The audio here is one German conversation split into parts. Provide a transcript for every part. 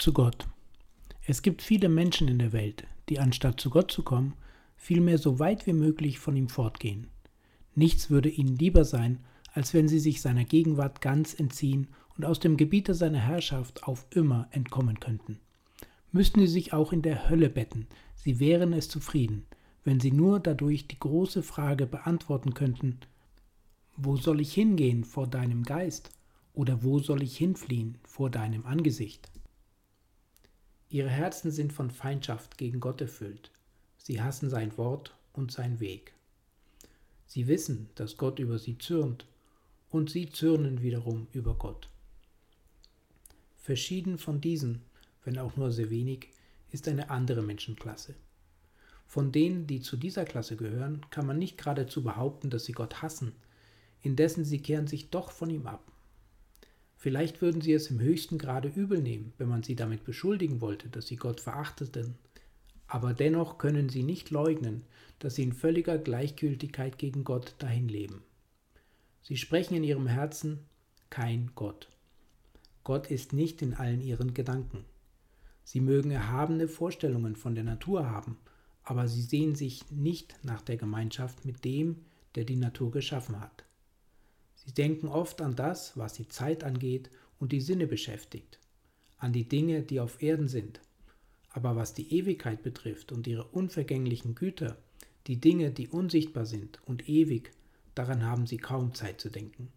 Zu Gott. Es gibt viele Menschen in der Welt, die anstatt zu Gott zu kommen, vielmehr so weit wie möglich von ihm fortgehen. Nichts würde ihnen lieber sein, als wenn sie sich seiner Gegenwart ganz entziehen und aus dem Gebiete seiner Herrschaft auf immer entkommen könnten. Müssten sie sich auch in der Hölle betten, sie wären es zufrieden, wenn sie nur dadurch die große Frage beantworten könnten, wo soll ich hingehen vor deinem Geist oder wo soll ich hinfliehen vor deinem Angesicht? Ihre Herzen sind von Feindschaft gegen Gott erfüllt. Sie hassen sein Wort und sein Weg. Sie wissen, dass Gott über sie zürnt, und sie zürnen wiederum über Gott. Verschieden von diesen, wenn auch nur sehr wenig, ist eine andere Menschenklasse. Von denen, die zu dieser Klasse gehören, kann man nicht geradezu behaupten, dass sie Gott hassen, indessen sie kehren sich doch von ihm ab. Vielleicht würden sie es im höchsten Grade übel nehmen, wenn man sie damit beschuldigen wollte, dass sie Gott verachteten. Aber dennoch können sie nicht leugnen, dass sie in völliger Gleichgültigkeit gegen Gott dahinleben. Sie sprechen in ihrem Herzen kein Gott. Gott ist nicht in allen ihren Gedanken. Sie mögen erhabene Vorstellungen von der Natur haben, aber sie sehen sich nicht nach der Gemeinschaft mit dem, der die Natur geschaffen hat. Sie denken oft an das, was die Zeit angeht und die Sinne beschäftigt, an die Dinge, die auf Erden sind. Aber was die Ewigkeit betrifft und ihre unvergänglichen Güter, die Dinge, die unsichtbar sind und ewig, daran haben sie kaum Zeit zu denken.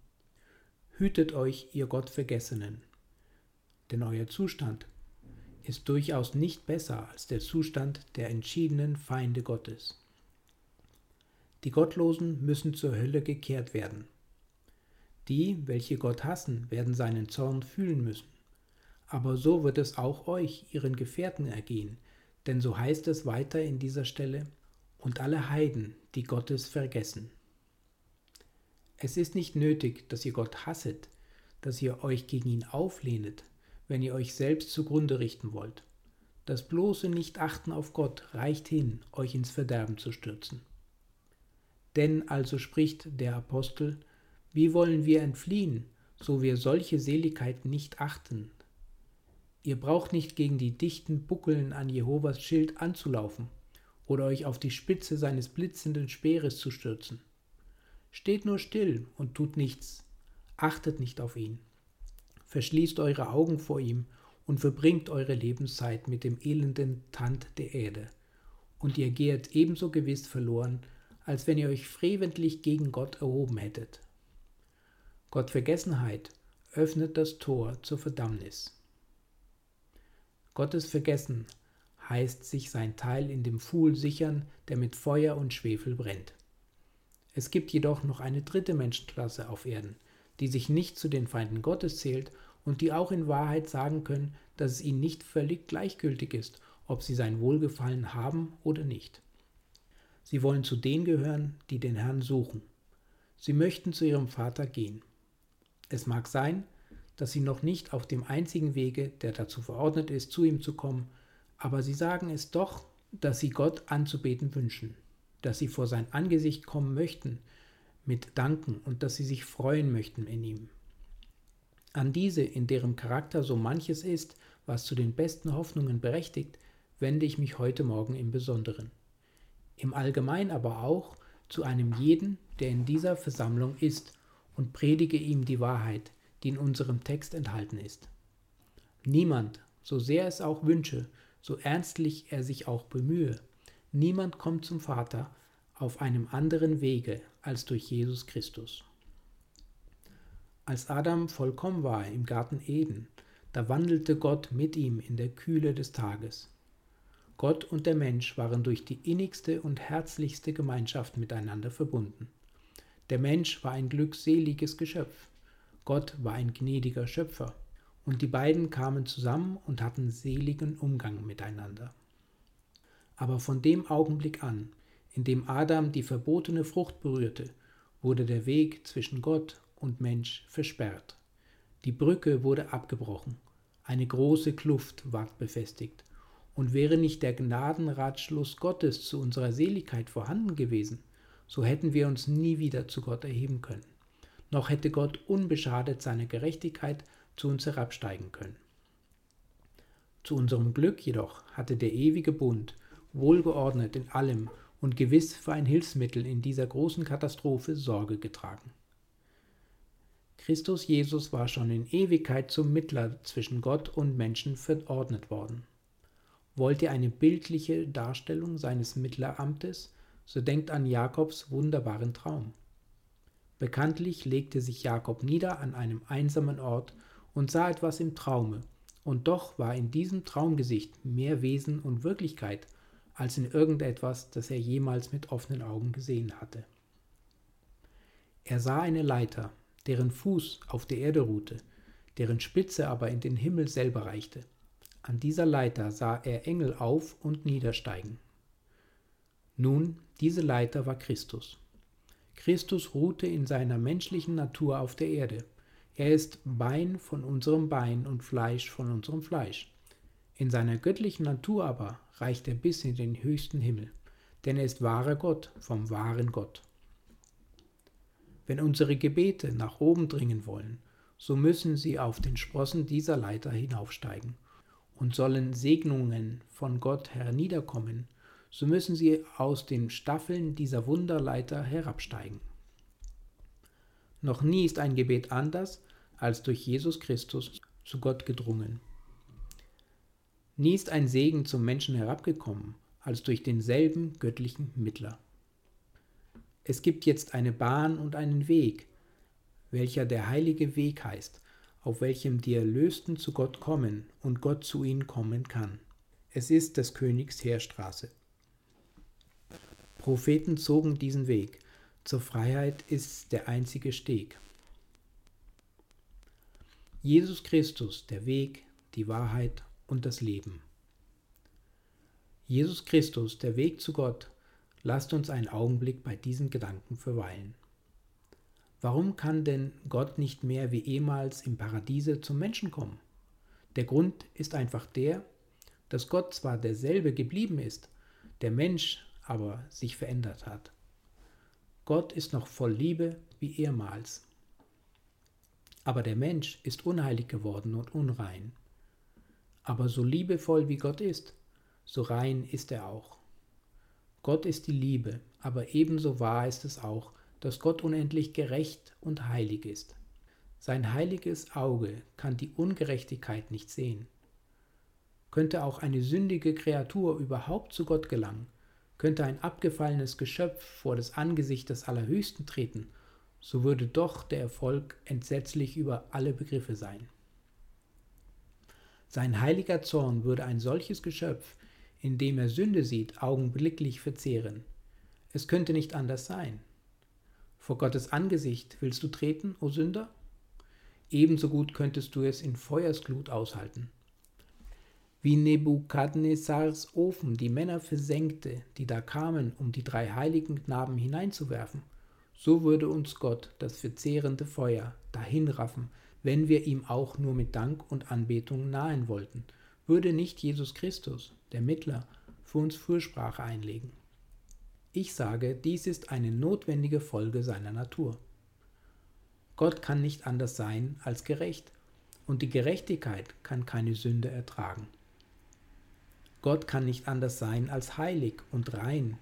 Hütet euch, ihr Gottvergessenen, denn euer Zustand ist durchaus nicht besser als der Zustand der entschiedenen Feinde Gottes. Die Gottlosen müssen zur Hölle gekehrt werden. Die, welche Gott hassen, werden seinen Zorn fühlen müssen. Aber so wird es auch euch, ihren Gefährten, ergehen, denn so heißt es weiter in dieser Stelle, und alle Heiden, die Gottes vergessen. Es ist nicht nötig, dass ihr Gott hasset, dass ihr euch gegen ihn auflehnet, wenn ihr euch selbst zugrunde richten wollt. Das bloße Nichtachten auf Gott reicht hin, euch ins Verderben zu stürzen. Denn also spricht der Apostel, wie wollen wir entfliehen, so wir solche Seligkeit nicht achten? Ihr braucht nicht gegen die dichten Buckeln an Jehovas Schild anzulaufen oder euch auf die Spitze seines blitzenden Speeres zu stürzen. Steht nur still und tut nichts, achtet nicht auf ihn. Verschließt eure Augen vor ihm und verbringt eure Lebenszeit mit dem elenden Tand der Erde, und ihr gehet ebenso gewiss verloren, als wenn ihr euch freventlich gegen Gott erhoben hättet. Gottvergessenheit öffnet das Tor zur Verdammnis. Gottes Vergessen heißt sich sein Teil in dem Pfuhl sichern, der mit Feuer und Schwefel brennt. Es gibt jedoch noch eine dritte Menschenklasse auf Erden, die sich nicht zu den Feinden Gottes zählt und die auch in Wahrheit sagen können, dass es ihnen nicht völlig gleichgültig ist, ob sie sein Wohlgefallen haben oder nicht. Sie wollen zu denen gehören, die den Herrn suchen. Sie möchten zu ihrem Vater gehen. Es mag sein, dass sie noch nicht auf dem einzigen Wege, der dazu verordnet ist, zu ihm zu kommen, aber sie sagen es doch, dass sie Gott anzubeten wünschen, dass sie vor sein Angesicht kommen möchten mit Danken und dass sie sich freuen möchten in ihm. An diese, in deren Charakter so manches ist, was zu den besten Hoffnungen berechtigt, wende ich mich heute Morgen im Besonderen. Im Allgemeinen aber auch zu einem jeden, der in dieser Versammlung ist, und predige ihm die Wahrheit, die in unserem Text enthalten ist. Niemand, so sehr es auch wünsche, so ernstlich er sich auch bemühe, niemand kommt zum Vater auf einem anderen Wege als durch Jesus Christus. Als Adam vollkommen war im Garten Eden, da wandelte Gott mit ihm in der Kühle des Tages. Gott und der Mensch waren durch die innigste und herzlichste Gemeinschaft miteinander verbunden. Der Mensch war ein glückseliges Geschöpf, Gott war ein gnädiger Schöpfer, und die beiden kamen zusammen und hatten seligen Umgang miteinander. Aber von dem Augenblick an, in dem Adam die verbotene Frucht berührte, wurde der Weg zwischen Gott und Mensch versperrt. Die Brücke wurde abgebrochen, eine große Kluft ward befestigt, und wäre nicht der Gnadenratschluss Gottes zu unserer Seligkeit vorhanden gewesen, so hätten wir uns nie wieder zu Gott erheben können noch hätte Gott unbeschadet seiner Gerechtigkeit zu uns herabsteigen können. Zu unserem Glück jedoch hatte der ewige Bund, wohlgeordnet in allem und gewiss für ein Hilfsmittel in dieser großen Katastrophe Sorge getragen. Christus Jesus war schon in Ewigkeit zum Mittler zwischen Gott und Menschen verordnet worden. Wollt ihr eine bildliche Darstellung seines Mittleramtes, so denkt an Jakobs wunderbaren Traum. Bekanntlich legte sich Jakob nieder an einem einsamen Ort und sah etwas im Traume, und doch war in diesem Traumgesicht mehr Wesen und Wirklichkeit als in irgendetwas, das er jemals mit offenen Augen gesehen hatte. Er sah eine Leiter, deren Fuß auf der Erde ruhte, deren Spitze aber in den Himmel selber reichte. An dieser Leiter sah er Engel auf und niedersteigen. Nun, diese Leiter war Christus. Christus ruhte in seiner menschlichen Natur auf der Erde. Er ist Bein von unserem Bein und Fleisch von unserem Fleisch. In seiner göttlichen Natur aber reicht er bis in den höchsten Himmel, denn er ist wahrer Gott vom wahren Gott. Wenn unsere Gebete nach oben dringen wollen, so müssen sie auf den Sprossen dieser Leiter hinaufsteigen. Und sollen Segnungen von Gott herniederkommen, so müssen sie aus den Staffeln dieser Wunderleiter herabsteigen. Noch nie ist ein Gebet anders als durch Jesus Christus zu Gott gedrungen. Nie ist ein Segen zum Menschen herabgekommen als durch denselben göttlichen Mittler. Es gibt jetzt eine Bahn und einen Weg, welcher der heilige Weg heißt, auf welchem die Erlösten zu Gott kommen und Gott zu ihnen kommen kann. Es ist des Königs Heerstraße. Propheten zogen diesen Weg. Zur Freiheit ist der einzige Steg. Jesus Christus, der Weg, die Wahrheit und das Leben. Jesus Christus, der Weg zu Gott, lasst uns einen Augenblick bei diesen Gedanken verweilen. Warum kann denn Gott nicht mehr wie ehemals im Paradiese zum Menschen kommen? Der Grund ist einfach der, dass Gott zwar derselbe geblieben ist, der Mensch aber sich verändert hat. Gott ist noch voll Liebe wie ehemals. Aber der Mensch ist unheilig geworden und unrein. Aber so liebevoll wie Gott ist, so rein ist er auch. Gott ist die Liebe, aber ebenso wahr ist es auch, dass Gott unendlich gerecht und heilig ist. Sein heiliges Auge kann die Ungerechtigkeit nicht sehen. Könnte auch eine sündige Kreatur überhaupt zu Gott gelangen, könnte ein abgefallenes Geschöpf vor das Angesicht des Allerhöchsten treten, so würde doch der Erfolg entsetzlich über alle Begriffe sein. Sein heiliger Zorn würde ein solches Geschöpf, in dem er Sünde sieht, augenblicklich verzehren. Es könnte nicht anders sein. Vor Gottes Angesicht willst du treten, o Sünder? Ebenso gut könntest du es in Feuersglut aushalten. Wie Nebukadnezars Ofen die Männer versenkte, die da kamen, um die drei heiligen Knaben hineinzuwerfen, so würde uns Gott das verzehrende Feuer dahinraffen, wenn wir ihm auch nur mit Dank und Anbetung nahen wollten, würde nicht Jesus Christus, der Mittler, für uns Fürsprache einlegen. Ich sage, dies ist eine notwendige Folge seiner Natur. Gott kann nicht anders sein als gerecht, und die Gerechtigkeit kann keine Sünde ertragen. Gott kann nicht anders sein als heilig und rein.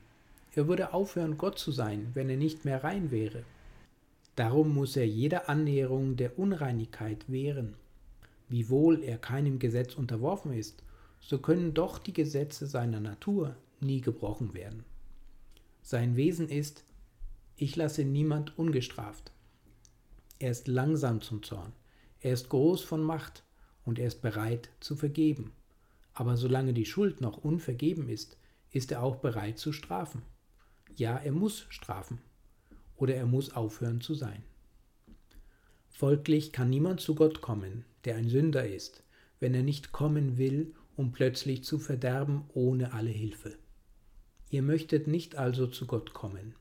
Er würde aufhören, Gott zu sein, wenn er nicht mehr rein wäre. Darum muss er jeder Annäherung der Unreinigkeit wehren. Wiewohl er keinem Gesetz unterworfen ist, so können doch die Gesetze seiner Natur nie gebrochen werden. Sein Wesen ist, ich lasse niemand ungestraft. Er ist langsam zum Zorn, er ist groß von Macht und er ist bereit zu vergeben. Aber solange die Schuld noch unvergeben ist, ist er auch bereit zu strafen. Ja, er muss strafen. Oder er muss aufhören zu sein. Folglich kann niemand zu Gott kommen, der ein Sünder ist, wenn er nicht kommen will, um plötzlich zu verderben ohne alle Hilfe. Ihr möchtet nicht also zu Gott kommen.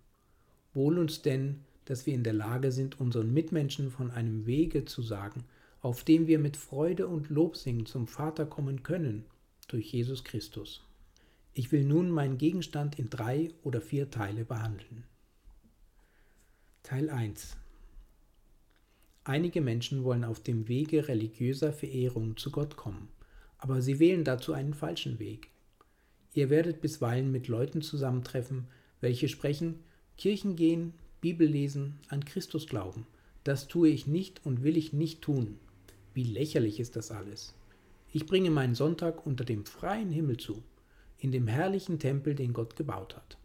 Wohl uns denn, dass wir in der Lage sind, unseren Mitmenschen von einem Wege zu sagen, auf dem wir mit Freude und Lobsingen zum Vater kommen können durch Jesus Christus. Ich will nun meinen Gegenstand in drei oder vier Teile behandeln. Teil 1 Einige Menschen wollen auf dem Wege religiöser Verehrung zu Gott kommen, aber sie wählen dazu einen falschen Weg. Ihr werdet bisweilen mit Leuten zusammentreffen, welche sprechen, Kirchen gehen, Bibel lesen, an Christus glauben. Das tue ich nicht und will ich nicht tun. Wie lächerlich ist das alles. Ich bringe meinen Sonntag unter dem freien Himmel zu, in dem herrlichen Tempel, den Gott gebaut hat.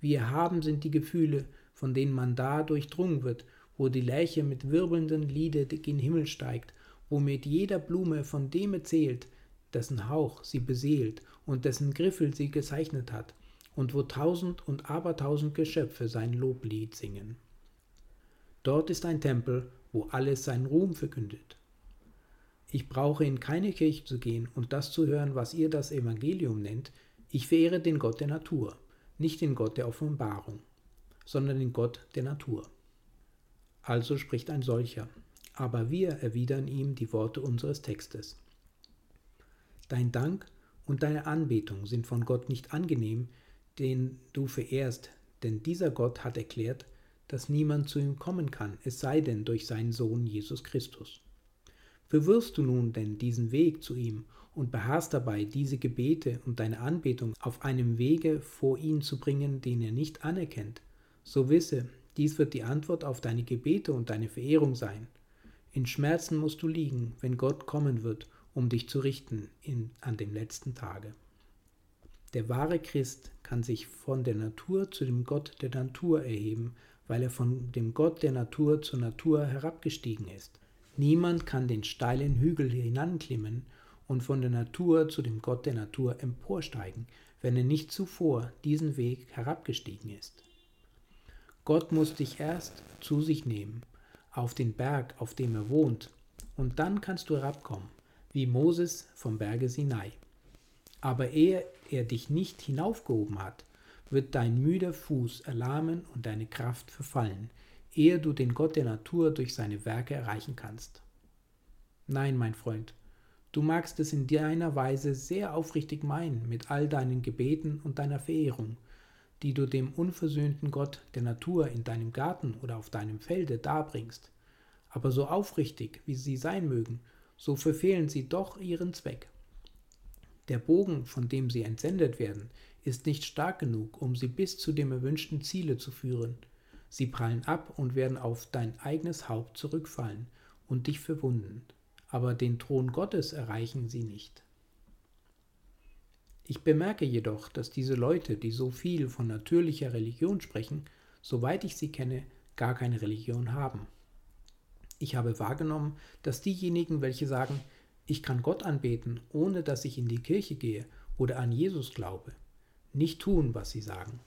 Wie erhaben sind die Gefühle, von denen man da durchdrungen wird, wo die Lerche mit wirbelnden Liede gen Himmel steigt, wo mit jeder Blume von dem erzählt, dessen Hauch sie beseelt und dessen Griffel sie gezeichnet hat, und wo tausend und abertausend Geschöpfe sein Loblied singen. Dort ist ein Tempel, wo alles seinen Ruhm verkündet. Ich brauche in keine Kirche zu gehen und das zu hören, was ihr das Evangelium nennt. Ich verehre den Gott der Natur, nicht den Gott der Offenbarung, sondern den Gott der Natur. Also spricht ein solcher, aber wir erwidern ihm die Worte unseres Textes. Dein Dank und deine Anbetung sind von Gott nicht angenehm, den du verehrst, denn dieser Gott hat erklärt, dass niemand zu ihm kommen kann, es sei denn durch seinen Sohn Jesus Christus. Bewirfst du nun denn diesen Weg zu ihm und beharrst dabei, diese Gebete und deine Anbetung auf einem Wege vor ihn zu bringen, den er nicht anerkennt, so wisse, dies wird die Antwort auf deine Gebete und deine Verehrung sein. In Schmerzen musst du liegen, wenn Gott kommen wird, um dich zu richten in, an dem letzten Tage. Der wahre Christ kann sich von der Natur zu dem Gott der Natur erheben, weil er von dem Gott der Natur zur Natur herabgestiegen ist. Niemand kann den steilen Hügel hinanklimmen und von der Natur zu dem Gott der Natur emporsteigen, wenn er nicht zuvor diesen Weg herabgestiegen ist. Gott muss dich erst zu sich nehmen, auf den Berg, auf dem er wohnt, und dann kannst du herabkommen, wie Moses vom Berge Sinai. Aber ehe er dich nicht hinaufgehoben hat, wird dein müder Fuß erlahmen und deine Kraft verfallen, ehe du den Gott der Natur durch seine Werke erreichen kannst. Nein, mein Freund, du magst es in deiner Weise sehr aufrichtig meinen mit all deinen Gebeten und deiner Verehrung, die du dem unversöhnten Gott der Natur in deinem Garten oder auf deinem Felde darbringst. Aber so aufrichtig, wie sie sein mögen, so verfehlen sie doch ihren Zweck. Der Bogen, von dem sie entsendet werden, ist nicht stark genug, um sie bis zu dem erwünschten Ziele zu führen, Sie prallen ab und werden auf dein eigenes Haupt zurückfallen und dich verwunden, aber den Thron Gottes erreichen sie nicht. Ich bemerke jedoch, dass diese Leute, die so viel von natürlicher Religion sprechen, soweit ich sie kenne, gar keine Religion haben. Ich habe wahrgenommen, dass diejenigen, welche sagen, ich kann Gott anbeten, ohne dass ich in die Kirche gehe oder an Jesus glaube, nicht tun, was sie sagen.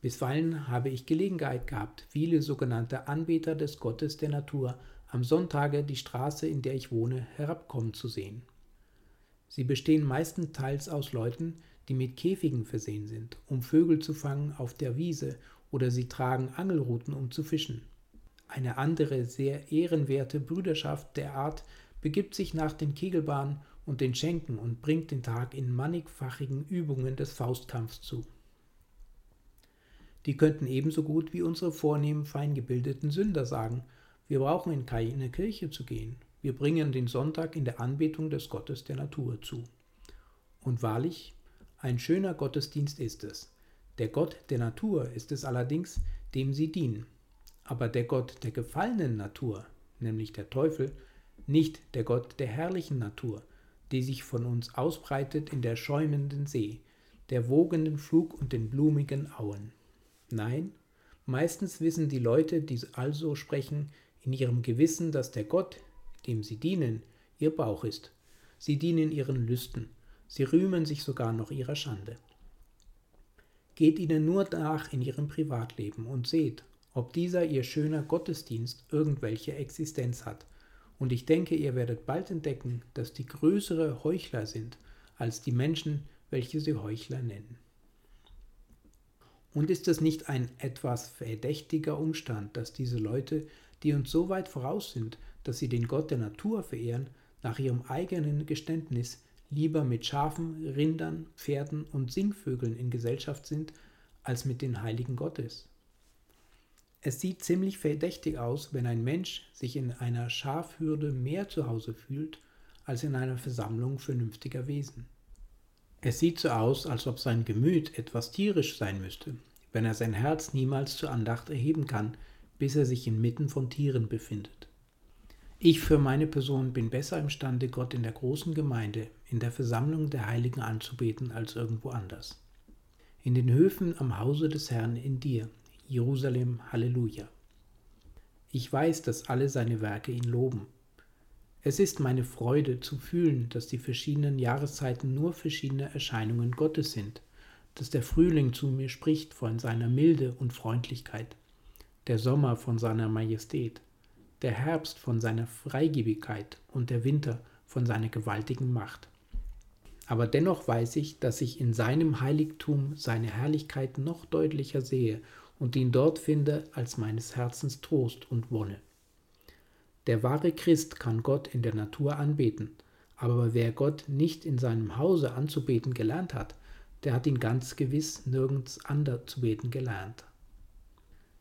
Bisweilen habe ich Gelegenheit gehabt, viele sogenannte Anbeter des Gottes der Natur am Sonntage die Straße, in der ich wohne, herabkommen zu sehen. Sie bestehen meistenteils aus Leuten, die mit Käfigen versehen sind, um Vögel zu fangen auf der Wiese, oder sie tragen Angelruten, um zu fischen. Eine andere, sehr ehrenwerte Brüderschaft der Art begibt sich nach den Kegelbahnen und den Schenken und bringt den Tag in mannigfachigen Übungen des Faustkampfs zu. Die könnten ebenso gut wie unsere vornehmen, feingebildeten Sünder sagen, wir brauchen in keine Kirche zu gehen, wir bringen den Sonntag in der Anbetung des Gottes der Natur zu. Und wahrlich, ein schöner Gottesdienst ist es. Der Gott der Natur ist es allerdings, dem sie dienen. Aber der Gott der gefallenen Natur, nämlich der Teufel, nicht der Gott der herrlichen Natur, die sich von uns ausbreitet in der schäumenden See, der wogenden Flug und den blumigen Auen. Nein, meistens wissen die Leute, die also sprechen, in ihrem Gewissen, dass der Gott, dem sie dienen, ihr Bauch ist. Sie dienen ihren Lüsten, sie rühmen sich sogar noch ihrer Schande. Geht ihnen nur nach in ihrem Privatleben und seht, ob dieser ihr schöner Gottesdienst irgendwelche Existenz hat, und ich denke, ihr werdet bald entdecken, dass die größere Heuchler sind als die Menschen, welche sie Heuchler nennen. Und ist es nicht ein etwas verdächtiger Umstand, dass diese Leute, die uns so weit voraus sind, dass sie den Gott der Natur verehren, nach ihrem eigenen Geständnis lieber mit Schafen, Rindern, Pferden und Singvögeln in Gesellschaft sind, als mit den Heiligen Gottes? Es sieht ziemlich verdächtig aus, wenn ein Mensch sich in einer Schafhürde mehr zu Hause fühlt als in einer Versammlung vernünftiger Wesen. Es sieht so aus, als ob sein Gemüt etwas tierisch sein müsste, wenn er sein Herz niemals zur Andacht erheben kann, bis er sich inmitten von Tieren befindet. Ich für meine Person bin besser imstande, Gott in der großen Gemeinde, in der Versammlung der Heiligen anzubeten, als irgendwo anders. In den Höfen am Hause des Herrn in dir, Jerusalem, Halleluja. Ich weiß, dass alle seine Werke ihn loben. Es ist meine Freude zu fühlen, dass die verschiedenen Jahreszeiten nur verschiedene Erscheinungen Gottes sind, dass der Frühling zu mir spricht von seiner Milde und Freundlichkeit, der Sommer von seiner Majestät, der Herbst von seiner Freigebigkeit und der Winter von seiner gewaltigen Macht. Aber dennoch weiß ich, dass ich in seinem Heiligtum seine Herrlichkeit noch deutlicher sehe und ihn dort finde als meines Herzens Trost und Wonne. Der wahre Christ kann Gott in der Natur anbeten, aber wer Gott nicht in seinem Hause anzubeten gelernt hat, der hat ihn ganz gewiss nirgends anders zu beten gelernt.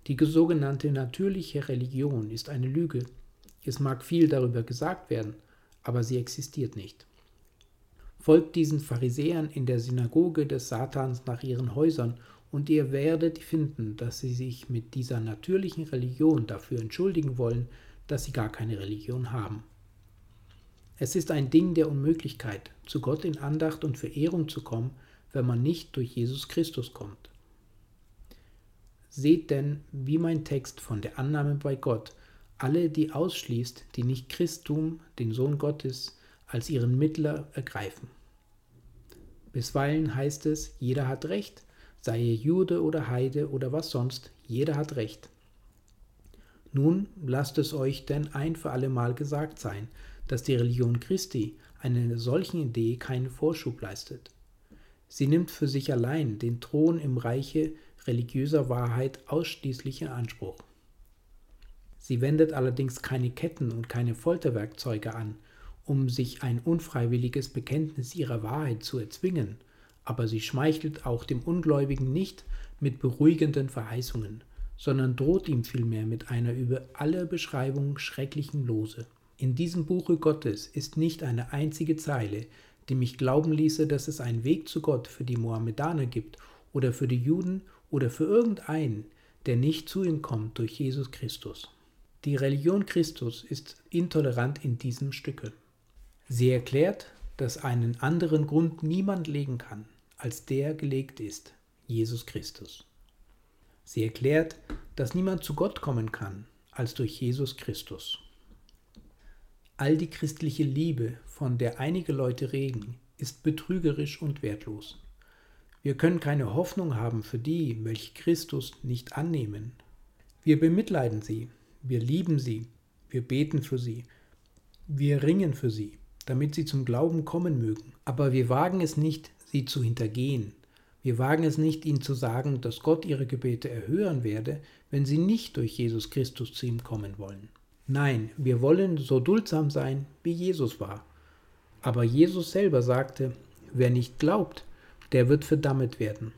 Die sogenannte natürliche Religion ist eine Lüge. Es mag viel darüber gesagt werden, aber sie existiert nicht. Folgt diesen Pharisäern in der Synagoge des Satans nach ihren Häusern und ihr werdet finden, dass sie sich mit dieser natürlichen Religion dafür entschuldigen wollen, dass sie gar keine Religion haben. Es ist ein Ding der Unmöglichkeit, zu Gott in Andacht und Verehrung zu kommen, wenn man nicht durch Jesus Christus kommt. Seht denn, wie mein Text von der Annahme bei Gott alle die ausschließt, die nicht Christum, den Sohn Gottes, als ihren Mittler ergreifen. Bisweilen heißt es, jeder hat Recht, sei er Jude oder Heide oder was sonst, jeder hat Recht. Nun lasst es euch denn ein für allemal gesagt sein, dass die Religion Christi einer solchen Idee keinen Vorschub leistet. Sie nimmt für sich allein den Thron im Reiche religiöser Wahrheit ausschließlich in Anspruch. Sie wendet allerdings keine Ketten und keine Folterwerkzeuge an, um sich ein unfreiwilliges Bekenntnis ihrer Wahrheit zu erzwingen, aber sie schmeichelt auch dem Ungläubigen nicht mit beruhigenden Verheißungen, sondern droht ihm vielmehr mit einer über alle Beschreibung schrecklichen Lose. In diesem Buche Gottes ist nicht eine einzige Zeile, die mich glauben ließe, dass es einen Weg zu Gott für die Mohammedaner gibt oder für die Juden oder für irgendeinen, der nicht zu ihm kommt durch Jesus Christus. Die Religion Christus ist intolerant in diesem Stücke. Sie erklärt, dass einen anderen Grund niemand legen kann, als der gelegt ist, Jesus Christus. Sie erklärt, dass niemand zu Gott kommen kann, als durch Jesus Christus. All die christliche Liebe, von der einige Leute reden, ist betrügerisch und wertlos. Wir können keine Hoffnung haben für die, welche Christus nicht annehmen. Wir bemitleiden sie, wir lieben sie, Wir beten für sie. Wir ringen für sie, damit sie zum Glauben kommen mögen. Aber wir wagen es nicht, sie zu hintergehen. Wir wagen es nicht, ihnen zu sagen, dass Gott ihre Gebete erhören werde, wenn sie nicht durch Jesus Christus zu ihm kommen wollen. Nein, wir wollen so duldsam sein, wie Jesus war. Aber Jesus selber sagte, wer nicht glaubt, der wird verdammt werden.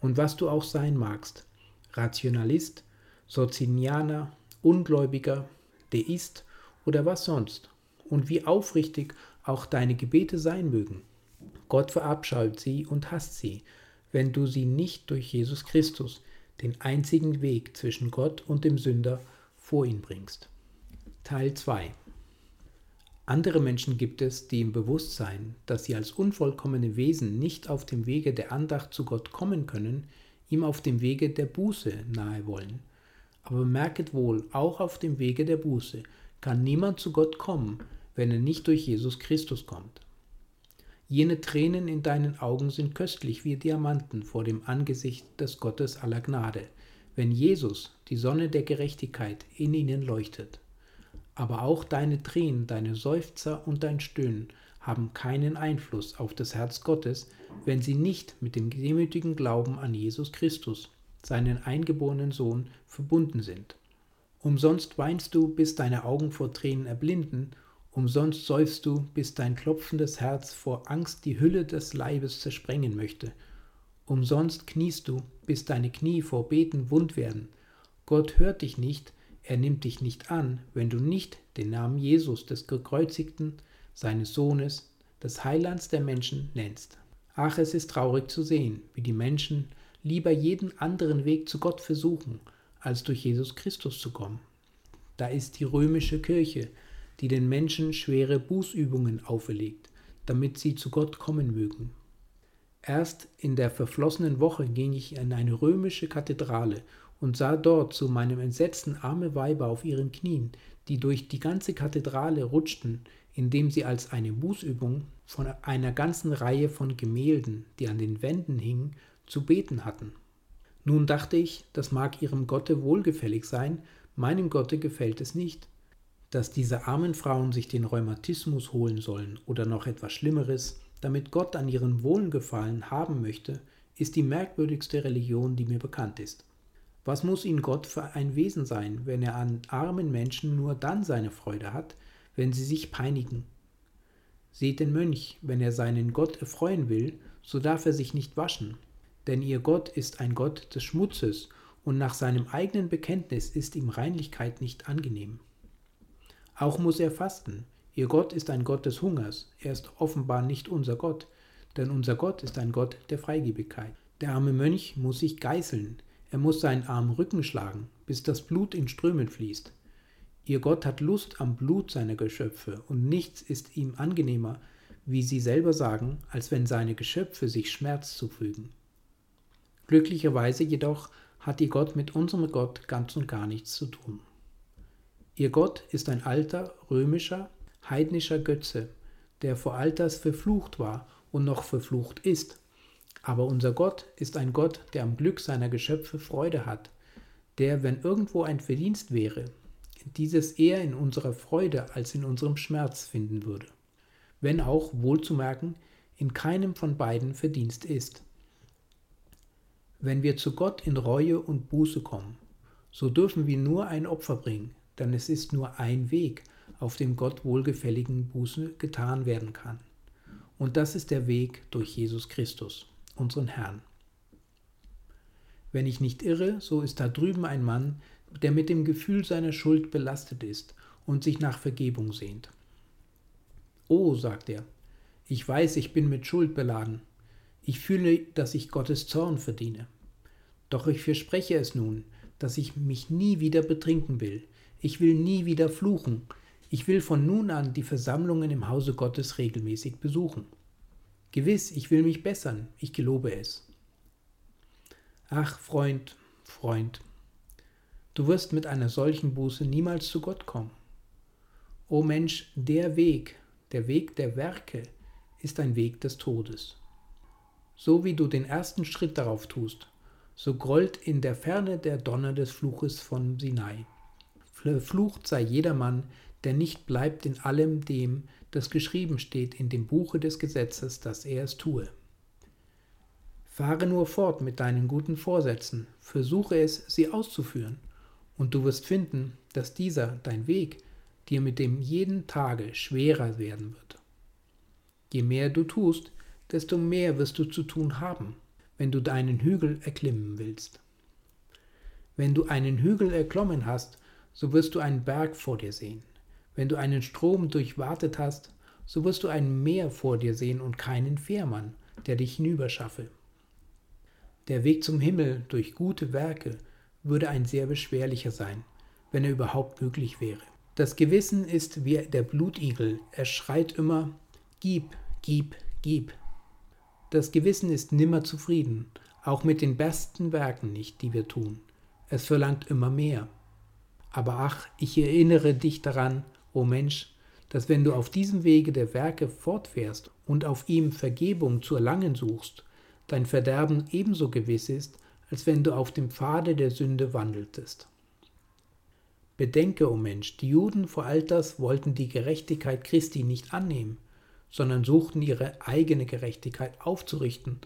Und was du auch sein magst, Rationalist, Socinianer, Ungläubiger, Deist oder was sonst, und wie aufrichtig auch deine Gebete sein mögen. Gott verabscheut sie und hasst sie, wenn du sie nicht durch Jesus Christus, den einzigen Weg zwischen Gott und dem Sünder, vor ihn bringst. Teil 2 andere Menschen gibt es, die im Bewusstsein, dass sie als unvollkommene Wesen nicht auf dem Wege der Andacht zu Gott kommen können, ihm auf dem Wege der Buße nahe wollen. Aber merket wohl, auch auf dem Wege der Buße kann niemand zu Gott kommen, wenn er nicht durch Jesus Christus kommt. Jene Tränen in deinen Augen sind köstlich wie Diamanten vor dem Angesicht des Gottes aller Gnade, wenn Jesus, die Sonne der Gerechtigkeit, in ihnen leuchtet. Aber auch deine Tränen, deine Seufzer und dein Stöhnen haben keinen Einfluss auf das Herz Gottes, wenn sie nicht mit dem demütigen Glauben an Jesus Christus, seinen eingeborenen Sohn, verbunden sind. Umsonst weinst du, bis deine Augen vor Tränen erblinden, umsonst seufst du, bis dein klopfendes Herz vor Angst die Hülle des Leibes zersprengen möchte. Umsonst kniest du, bis deine Knie vor Beten wund werden. Gott hört dich nicht, er nimmt dich nicht an, wenn du nicht den Namen Jesus des Gekreuzigten, seines Sohnes, des Heilands der Menschen nennst. Ach, es ist traurig zu sehen, wie die Menschen lieber jeden anderen Weg zu Gott versuchen, als durch Jesus Christus zu kommen. Da ist die römische Kirche, die den Menschen schwere Bußübungen auferlegt, damit sie zu Gott kommen mögen. Erst in der verflossenen Woche ging ich in eine römische Kathedrale und sah dort zu meinem Entsetzen arme Weiber auf ihren Knien, die durch die ganze Kathedrale rutschten, indem sie als eine Bußübung von einer ganzen Reihe von Gemälden, die an den Wänden hingen, zu beten hatten. Nun dachte ich, das mag ihrem Gotte wohlgefällig sein, meinem Gotte gefällt es nicht. Dass diese armen Frauen sich den Rheumatismus holen sollen oder noch etwas Schlimmeres, damit Gott an ihren Wohlgefallen haben möchte, ist die merkwürdigste Religion, die mir bekannt ist. Was muss ihn Gott für ein Wesen sein, wenn er an armen Menschen nur dann seine Freude hat, wenn sie sich peinigen? Seht den Mönch, wenn er seinen Gott erfreuen will, so darf er sich nicht waschen, denn ihr Gott ist ein Gott des Schmutzes, und nach seinem eigenen Bekenntnis ist ihm Reinlichkeit nicht angenehm. Auch muss er fasten, ihr Gott ist ein Gott des Hungers, er ist offenbar nicht unser Gott, denn unser Gott ist ein Gott der Freigebigkeit. Der arme Mönch muss sich geißeln, er muss seinen armen Rücken schlagen, bis das Blut in Strömen fließt. Ihr Gott hat Lust am Blut seiner Geschöpfe, und nichts ist ihm angenehmer, wie sie selber sagen, als wenn seine Geschöpfe sich Schmerz zufügen. Glücklicherweise jedoch hat ihr Gott mit unserem Gott ganz und gar nichts zu tun. Ihr Gott ist ein alter, römischer, heidnischer Götze, der vor Alters verflucht war und noch verflucht ist, aber unser Gott ist ein Gott, der am Glück seiner Geschöpfe Freude hat, der, wenn irgendwo ein Verdienst wäre, dieses eher in unserer Freude als in unserem Schmerz finden würde. Wenn auch, wohlzumerken, in keinem von beiden Verdienst ist. Wenn wir zu Gott in Reue und Buße kommen, so dürfen wir nur ein Opfer bringen, denn es ist nur ein Weg, auf dem Gott wohlgefälligen Buße getan werden kann. Und das ist der Weg durch Jesus Christus unseren Herrn. Wenn ich nicht irre, so ist da drüben ein Mann, der mit dem Gefühl seiner Schuld belastet ist und sich nach Vergebung sehnt. Oh, sagt er, ich weiß, ich bin mit Schuld beladen. Ich fühle, dass ich Gottes Zorn verdiene. Doch ich verspreche es nun, dass ich mich nie wieder betrinken will. Ich will nie wieder fluchen. Ich will von nun an die Versammlungen im Hause Gottes regelmäßig besuchen. Gewiss, ich will mich bessern, ich gelobe es. Ach, Freund, Freund, du wirst mit einer solchen Buße niemals zu Gott kommen. O Mensch, der Weg, der Weg der Werke, ist ein Weg des Todes. So wie du den ersten Schritt darauf tust, so grollt in der Ferne der Donner des Fluches von Sinai. Verflucht sei jedermann, der nicht bleibt in allem dem, das geschrieben steht in dem Buche des Gesetzes, dass er es tue. Fahre nur fort mit deinen guten Vorsätzen, versuche es, sie auszuführen, und du wirst finden, dass dieser, dein Weg, dir mit dem jeden Tage schwerer werden wird. Je mehr du tust, desto mehr wirst du zu tun haben, wenn du deinen Hügel erklimmen willst. Wenn du einen Hügel erklommen hast, so wirst du einen Berg vor dir sehen. Wenn du einen Strom durchwartet hast, so wirst du ein Meer vor dir sehen und keinen Fährmann, der dich hinüberschaffe. Der Weg zum Himmel durch gute Werke würde ein sehr beschwerlicher sein, wenn er überhaupt möglich wäre. Das Gewissen ist wie der Blutigel, er schreit immer Gib, gib, gib. Das Gewissen ist nimmer zufrieden, auch mit den besten Werken nicht, die wir tun. Es verlangt immer mehr. Aber ach, ich erinnere dich daran, o oh Mensch, dass wenn du auf diesem Wege der Werke fortfährst und auf ihm Vergebung zu erlangen suchst, dein Verderben ebenso gewiss ist, als wenn du auf dem Pfade der Sünde wandeltest. Bedenke, o oh Mensch, die Juden vor Alters wollten die Gerechtigkeit Christi nicht annehmen, sondern suchten ihre eigene Gerechtigkeit aufzurichten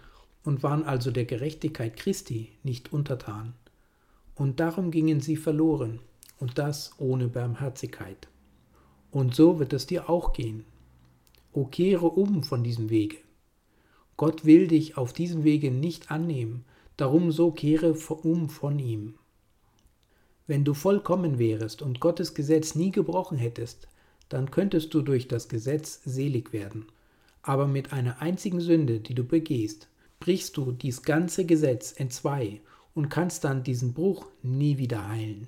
und waren also der Gerechtigkeit Christi nicht untertan. Und darum gingen sie verloren, und das ohne Barmherzigkeit. Und so wird es dir auch gehen. O kehre um von diesem Wege. Gott will dich auf diesem Wege nicht annehmen, darum so kehre um von ihm. Wenn du vollkommen wärest und Gottes Gesetz nie gebrochen hättest, dann könntest du durch das Gesetz selig werden. Aber mit einer einzigen Sünde, die du begehst, brichst du dies ganze Gesetz entzwei und kannst dann diesen Bruch nie wieder heilen.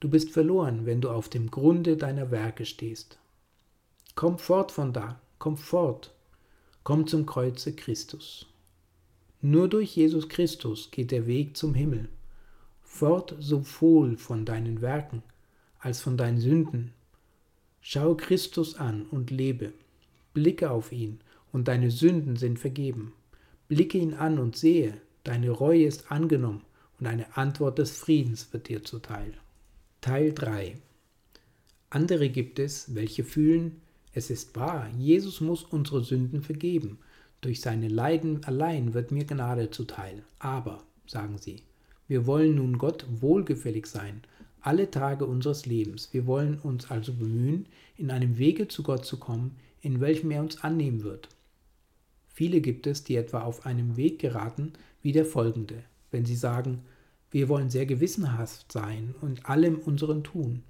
Du bist verloren, wenn du auf dem Grunde deiner Werke stehst. Komm fort von da, komm fort, komm zum Kreuze Christus. Nur durch Jesus Christus geht der Weg zum Himmel fort so wohl von deinen Werken als von deinen Sünden. Schau Christus an und lebe. Blicke auf ihn, und deine Sünden sind vergeben. Blicke ihn an und sehe, deine Reue ist angenommen, und eine Antwort des Friedens wird dir zuteil. Teil 3 Andere gibt es, welche fühlen, es ist wahr, Jesus muss unsere Sünden vergeben. Durch seine Leiden allein wird mir Gnade zuteil. Aber, sagen sie, wir wollen nun Gott wohlgefällig sein, alle Tage unseres Lebens. Wir wollen uns also bemühen, in einem Wege zu Gott zu kommen, in welchem er uns annehmen wird. Viele gibt es, die etwa auf einem Weg geraten, wie der folgende, wenn sie sagen, wir wollen sehr gewissenhaft sein und allem unseren tun,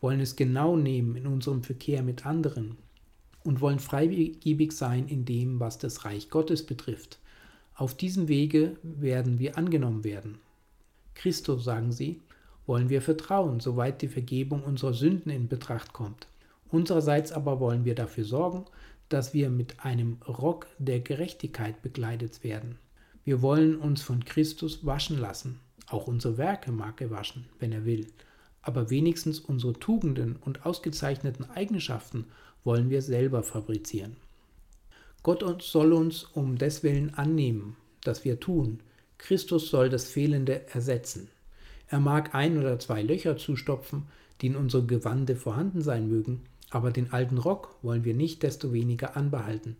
wollen es genau nehmen in unserem Verkehr mit anderen und wollen freigebig sein in dem, was das Reich Gottes betrifft. Auf diesem Wege werden wir angenommen werden. Christus, sagen sie, wollen wir vertrauen, soweit die Vergebung unserer Sünden in Betracht kommt. Unsererseits aber wollen wir dafür sorgen, dass wir mit einem Rock der Gerechtigkeit bekleidet werden. Wir wollen uns von Christus waschen lassen. Auch unsere Werke mag er waschen, wenn er will. Aber wenigstens unsere Tugenden und ausgezeichneten Eigenschaften wollen wir selber fabrizieren. Gott soll uns um deswillen annehmen, dass wir tun, Christus soll das Fehlende ersetzen. Er mag ein oder zwei Löcher zustopfen, die in unserem Gewande vorhanden sein mögen, aber den alten Rock wollen wir nicht desto weniger anbehalten.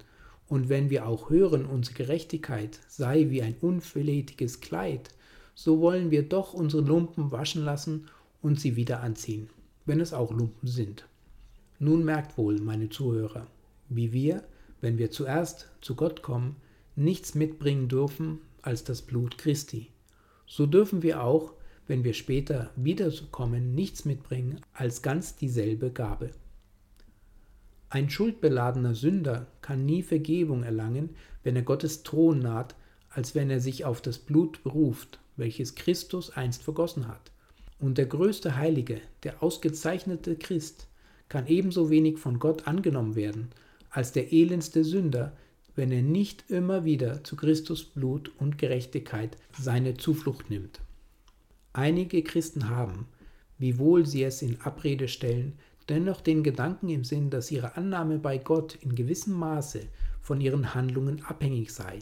Und wenn wir auch hören, unsere Gerechtigkeit sei wie ein unverletiges Kleid, so wollen wir doch unsere Lumpen waschen lassen und sie wieder anziehen, wenn es auch Lumpen sind. Nun merkt wohl, meine Zuhörer, wie wir, wenn wir zuerst zu Gott kommen, nichts mitbringen dürfen, als das Blut Christi. So dürfen wir auch, wenn wir später wiederkommen, nichts mitbringen als ganz dieselbe Gabe. Ein schuldbeladener Sünder kann nie Vergebung erlangen, wenn er Gottes Thron naht, als wenn er sich auf das Blut beruft, welches Christus einst vergossen hat. Und der größte Heilige, der ausgezeichnete Christ, kann ebenso wenig von Gott angenommen werden, als der elendste Sünder, wenn er nicht immer wieder zu Christus Blut und Gerechtigkeit seine Zuflucht nimmt. Einige Christen haben, wiewohl sie es in Abrede stellen, dennoch den Gedanken im Sinn, dass ihre Annahme bei Gott in gewissem Maße von ihren Handlungen abhängig sei.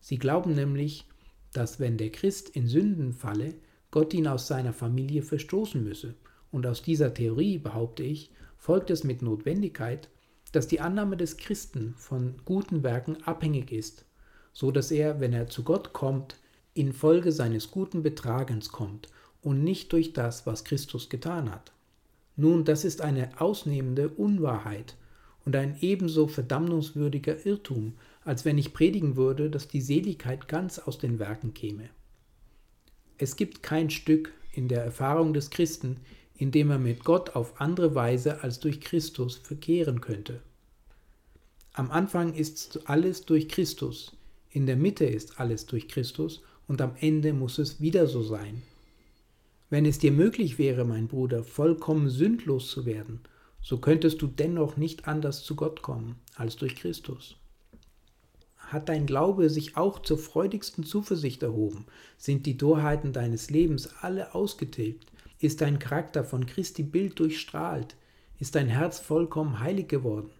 Sie glauben nämlich, dass wenn der Christ in Sünden falle, Gott ihn aus seiner Familie verstoßen müsse Und aus dieser Theorie, behaupte ich, folgt es mit Notwendigkeit, dass die Annahme des Christen von guten Werken abhängig ist, so dass er, wenn er zu Gott kommt, infolge seines guten Betragens kommt und nicht durch das, was Christus getan hat. Nun, das ist eine ausnehmende Unwahrheit und ein ebenso verdammungswürdiger Irrtum, als wenn ich predigen würde, dass die Seligkeit ganz aus den Werken käme. Es gibt kein Stück in der Erfahrung des Christen, in dem er mit Gott auf andere Weise als durch Christus verkehren könnte. Am Anfang ist alles durch Christus, in der Mitte ist alles durch Christus und am Ende muss es wieder so sein. Wenn es dir möglich wäre, mein Bruder, vollkommen sündlos zu werden, so könntest du dennoch nicht anders zu Gott kommen als durch Christus. Hat dein Glaube sich auch zur freudigsten Zuversicht erhoben? Sind die Torheiten deines Lebens alle ausgetilgt? Ist dein Charakter von Christi Bild durchstrahlt? Ist dein Herz vollkommen heilig geworden?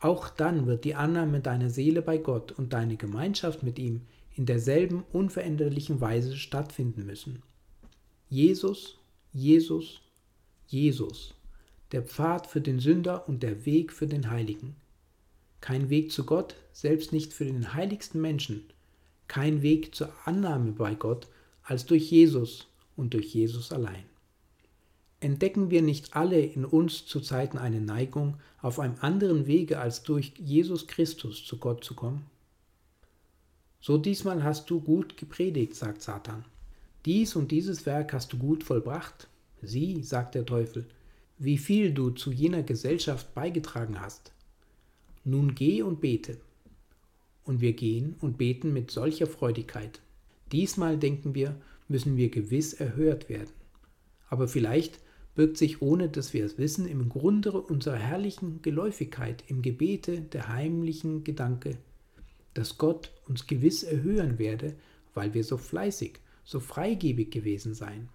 Auch dann wird die Annahme deiner Seele bei Gott und deine Gemeinschaft mit ihm in derselben unveränderlichen Weise stattfinden müssen. Jesus, Jesus, Jesus, der Pfad für den Sünder und der Weg für den Heiligen. Kein Weg zu Gott, selbst nicht für den heiligsten Menschen, kein Weg zur Annahme bei Gott als durch Jesus und durch Jesus allein. Entdecken wir nicht alle in uns zu Zeiten eine Neigung, auf einem anderen Wege als durch Jesus Christus zu Gott zu kommen? So diesmal hast du gut gepredigt, sagt Satan. Dies und dieses Werk hast du gut vollbracht. Sieh, sagt der Teufel, wie viel du zu jener Gesellschaft beigetragen hast. Nun geh und bete. Und wir gehen und beten mit solcher Freudigkeit. Diesmal denken wir, müssen wir gewiss erhört werden. Aber vielleicht birgt sich, ohne dass wir es wissen, im Grunde unserer herrlichen Geläufigkeit im Gebete der heimlichen Gedanke, dass Gott uns gewiss erhöhen werde, weil wir so fleißig, so freigebig gewesen seien.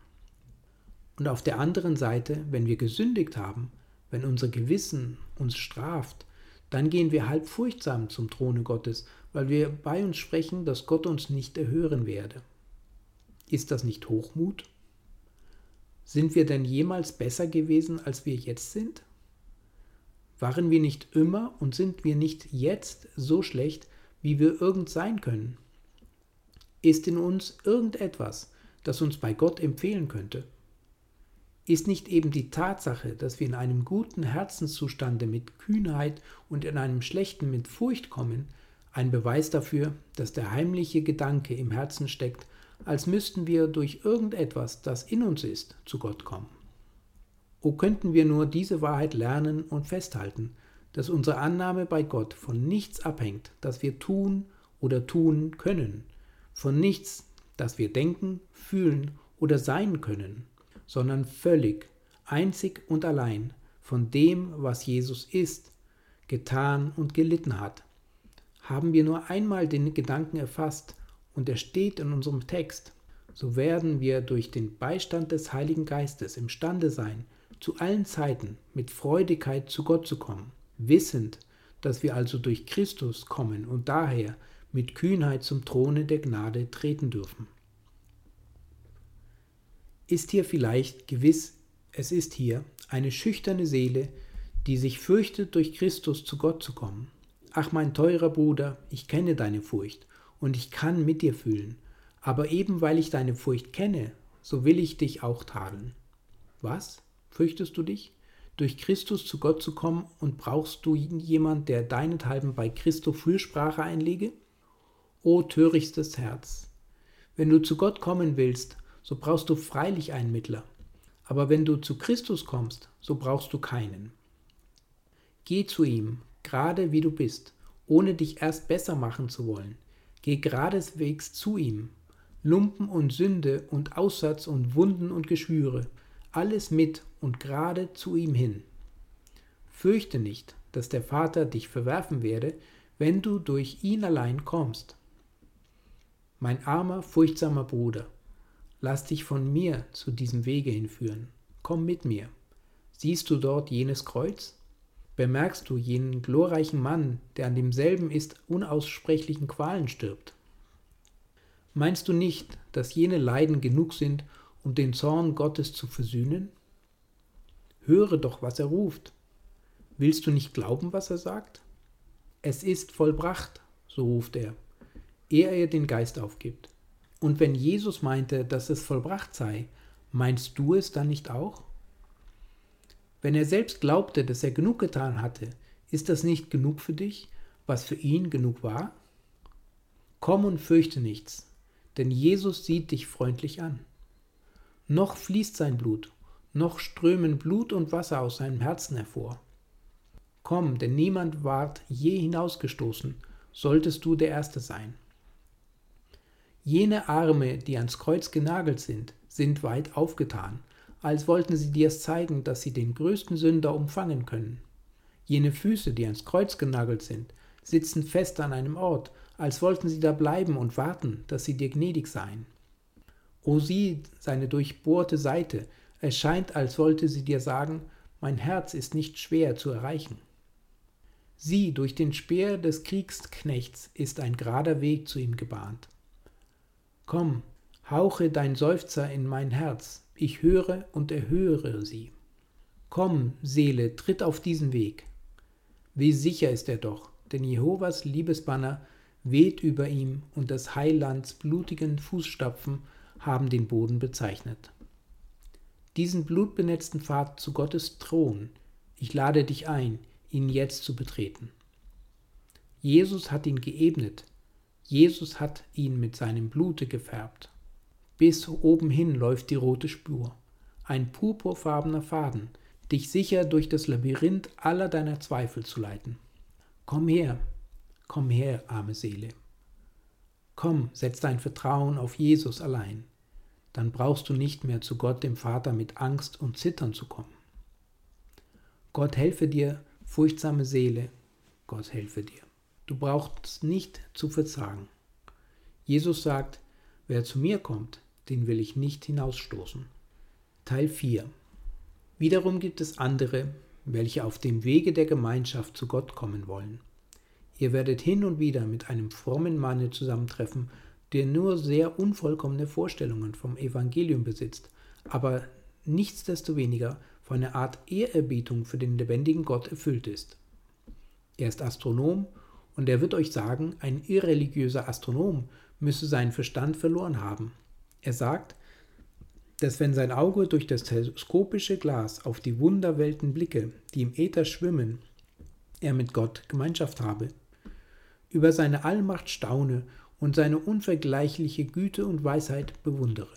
Und auf der anderen Seite, wenn wir gesündigt haben, wenn unser Gewissen uns straft, dann gehen wir halb furchtsam zum Throne Gottes, weil wir bei uns sprechen, dass Gott uns nicht erhören werde. Ist das nicht Hochmut? Sind wir denn jemals besser gewesen, als wir jetzt sind? Waren wir nicht immer und sind wir nicht jetzt so schlecht, wie wir irgend sein können? Ist in uns irgendetwas, das uns bei Gott empfehlen könnte? Ist nicht eben die Tatsache, dass wir in einem guten Herzenszustande mit Kühnheit und in einem schlechten mit Furcht kommen, ein Beweis dafür, dass der heimliche Gedanke im Herzen steckt, als müssten wir durch irgendetwas, das in uns ist, zu Gott kommen? O könnten wir nur diese Wahrheit lernen und festhalten, dass unsere Annahme bei Gott von nichts abhängt, das wir tun oder tun können, von nichts, das wir denken, fühlen oder sein können, sondern völlig, einzig und allein von dem, was Jesus ist, getan und gelitten hat. Haben wir nur einmal den Gedanken erfasst und er steht in unserem Text, so werden wir durch den Beistand des Heiligen Geistes imstande sein, zu allen Zeiten mit Freudigkeit zu Gott zu kommen wissend, dass wir also durch Christus kommen und daher mit Kühnheit zum Throne der Gnade treten dürfen. Ist hier vielleicht gewiss, es ist hier eine schüchterne Seele, die sich fürchtet, durch Christus zu Gott zu kommen. Ach mein teurer Bruder, ich kenne deine Furcht und ich kann mit dir fühlen, aber eben weil ich deine Furcht kenne, so will ich dich auch tadeln. Was? Fürchtest du dich? durch Christus zu Gott zu kommen und brauchst du jemand, der deinethalben bei Christo Fürsprache einlege? O törichstes Herz! Wenn du zu Gott kommen willst, so brauchst du freilich einen Mittler. Aber wenn du zu Christus kommst, so brauchst du keinen. Geh zu ihm, gerade wie du bist, ohne dich erst besser machen zu wollen. Geh geradeswegs zu ihm. Lumpen und Sünde und Aussatz und Wunden und Geschwüre, alles mit und gerade zu ihm hin. Fürchte nicht, dass der Vater dich verwerfen werde, wenn du durch ihn allein kommst. Mein armer, furchtsamer Bruder, lass dich von mir zu diesem Wege hinführen. Komm mit mir. Siehst du dort jenes Kreuz? Bemerkst du jenen glorreichen Mann, der an demselben ist unaussprechlichen Qualen stirbt? Meinst du nicht, dass jene Leiden genug sind, um den Zorn Gottes zu versöhnen? Höre doch, was er ruft. Willst du nicht glauben, was er sagt? Es ist vollbracht, so ruft er, ehe er den Geist aufgibt. Und wenn Jesus meinte, dass es vollbracht sei, meinst du es dann nicht auch? Wenn er selbst glaubte, dass er genug getan hatte, ist das nicht genug für dich, was für ihn genug war? Komm und fürchte nichts, denn Jesus sieht dich freundlich an. Noch fließt sein Blut, noch strömen Blut und Wasser aus seinem Herzen hervor. Komm, denn niemand ward je hinausgestoßen, solltest du der Erste sein. Jene Arme, die ans Kreuz genagelt sind, sind weit aufgetan, als wollten sie dir zeigen, dass sie den größten Sünder umfangen können. Jene Füße, die ans Kreuz genagelt sind, sitzen fest an einem Ort, als wollten sie da bleiben und warten, dass sie dir gnädig seien. O sieh seine durchbohrte Seite, es scheint, als wollte sie dir sagen, mein Herz ist nicht schwer zu erreichen. Sieh, durch den Speer des Kriegsknechts ist ein gerader Weg zu ihm gebahnt. Komm, hauche dein Seufzer in mein Herz, ich höre und erhöre sie. Komm, Seele, tritt auf diesen Weg. Wie sicher ist er doch, denn Jehovas Liebesbanner weht über ihm und des Heilands blutigen Fußstapfen haben den Boden bezeichnet. Diesen blutbenetzten Pfad zu Gottes Thron, ich lade dich ein, ihn jetzt zu betreten. Jesus hat ihn geebnet, Jesus hat ihn mit seinem Blute gefärbt. Bis oben hin läuft die rote Spur, ein purpurfarbener Faden, dich sicher durch das Labyrinth aller deiner Zweifel zu leiten. Komm her, komm her, arme Seele. Komm, setz dein Vertrauen auf Jesus allein, dann brauchst du nicht mehr zu Gott dem Vater mit Angst und Zittern zu kommen. Gott helfe dir, furchtsame Seele, Gott helfe dir. Du brauchst nicht zu verzagen. Jesus sagt, wer zu mir kommt, den will ich nicht hinausstoßen. Teil 4 Wiederum gibt es andere, welche auf dem Wege der Gemeinschaft zu Gott kommen wollen. Ihr werdet hin und wieder mit einem frommen Manne zusammentreffen, der nur sehr unvollkommene Vorstellungen vom Evangelium besitzt, aber nichtsdestoweniger von einer Art Ehrerbietung für den lebendigen Gott erfüllt ist. Er ist Astronom und er wird euch sagen, ein irreligiöser Astronom müsse seinen Verstand verloren haben. Er sagt, dass wenn sein Auge durch das teleskopische Glas auf die Wunderwelten blicke, die im Äther schwimmen, er mit Gott Gemeinschaft habe, über seine Allmacht staune und seine unvergleichliche Güte und Weisheit bewundere.